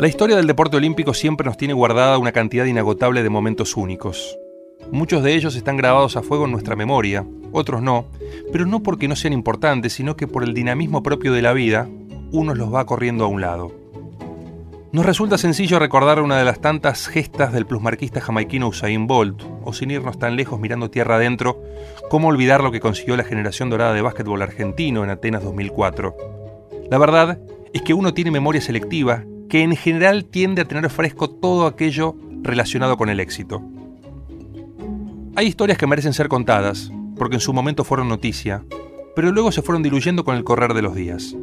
La historia del deporte olímpico siempre nos tiene guardada una cantidad inagotable de momentos únicos. Muchos de ellos están grabados a fuego en nuestra memoria, otros no, pero no porque no sean importantes, sino que por el dinamismo propio de la vida, uno los va corriendo a un lado. Nos resulta sencillo recordar una de las tantas gestas del plusmarquista jamaiquino Usain Bolt, o sin irnos tan lejos mirando tierra adentro, cómo olvidar lo que consiguió la generación dorada de básquetbol argentino en Atenas 2004. La verdad es que uno tiene memoria selectiva que en general tiende a tener fresco todo aquello relacionado con el éxito. Hay historias que merecen ser contadas, porque en su momento fueron noticia, pero luego se fueron diluyendo con el correr de los días.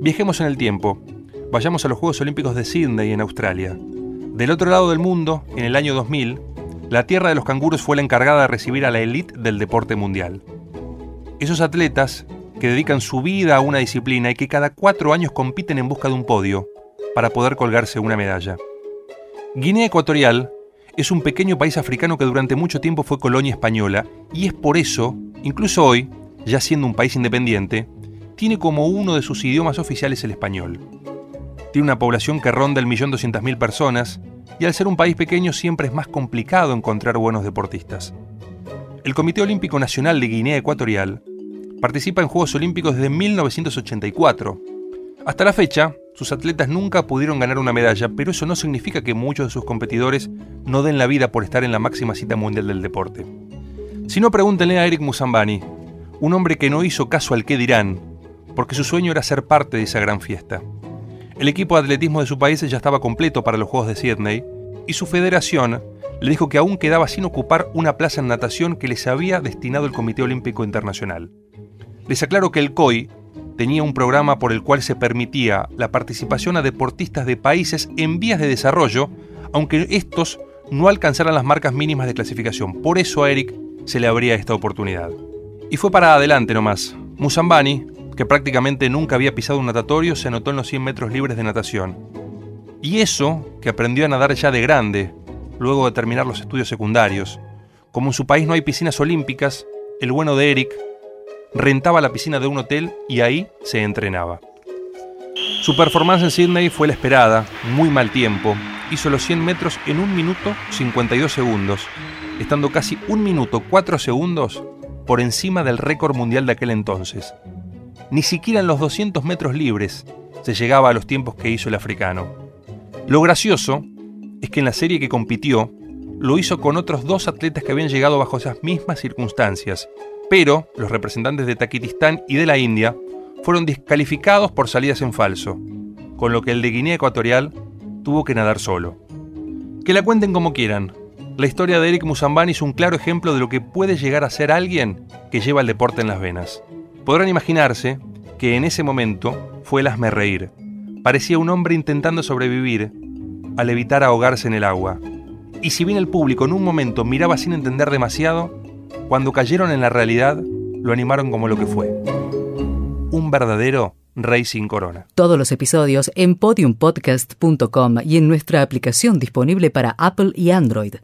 Viajemos en el tiempo, vayamos a los Juegos Olímpicos de Sydney en Australia. Del otro lado del mundo, en el año 2000, la tierra de los canguros fue la encargada de recibir a la élite del deporte mundial. Esos atletas que dedican su vida a una disciplina y que cada cuatro años compiten en busca de un podio, para poder colgarse una medalla. Guinea Ecuatorial es un pequeño país africano que durante mucho tiempo fue colonia española y es por eso, incluso hoy, ya siendo un país independiente, tiene como uno de sus idiomas oficiales el español. Tiene una población que ronda el millón doscientas mil personas y al ser un país pequeño siempre es más complicado encontrar buenos deportistas. El Comité Olímpico Nacional de Guinea Ecuatorial participa en Juegos Olímpicos desde 1984. Hasta la fecha, sus atletas nunca pudieron ganar una medalla, pero eso no significa que muchos de sus competidores no den la vida por estar en la máxima cita mundial del deporte. Si no, pregúntenle a Eric Musambani, un hombre que no hizo caso al qué dirán, porque su sueño era ser parte de esa gran fiesta. El equipo de atletismo de su país ya estaba completo para los Juegos de Sydney, y su federación le dijo que aún quedaba sin ocupar una plaza en natación que les había destinado el Comité Olímpico Internacional. Les aclaro que el COI tenía un programa por el cual se permitía la participación a deportistas de países en vías de desarrollo, aunque estos no alcanzaran las marcas mínimas de clasificación. Por eso a Eric se le abría esta oportunidad. Y fue para adelante nomás. Musambani, que prácticamente nunca había pisado un natatorio, se anotó en los 100 metros libres de natación. Y eso que aprendió a nadar ya de grande, luego de terminar los estudios secundarios. Como en su país no hay piscinas olímpicas, el bueno de Eric rentaba la piscina de un hotel y ahí se entrenaba. Su performance en Sydney fue la esperada, muy mal tiempo. Hizo los 100 metros en 1 minuto 52 segundos, estando casi 1 minuto 4 segundos por encima del récord mundial de aquel entonces. Ni siquiera en los 200 metros libres se llegaba a los tiempos que hizo el africano. Lo gracioso es que en la serie que compitió, lo hizo con otros dos atletas que habían llegado bajo esas mismas circunstancias pero los representantes de Taquitistán y de la India fueron descalificados por salidas en falso, con lo que el de Guinea Ecuatorial tuvo que nadar solo. Que la cuenten como quieran, la historia de Eric Musambani es un claro ejemplo de lo que puede llegar a ser alguien que lleva el deporte en las venas. Podrán imaginarse que en ese momento fue el asme reír. Parecía un hombre intentando sobrevivir al evitar ahogarse en el agua. Y si bien el público en un momento miraba sin entender demasiado, cuando cayeron en la realidad, lo animaron como lo que fue. Un verdadero rey sin corona. Todos los episodios en podiumpodcast.com y en nuestra aplicación disponible para Apple y Android.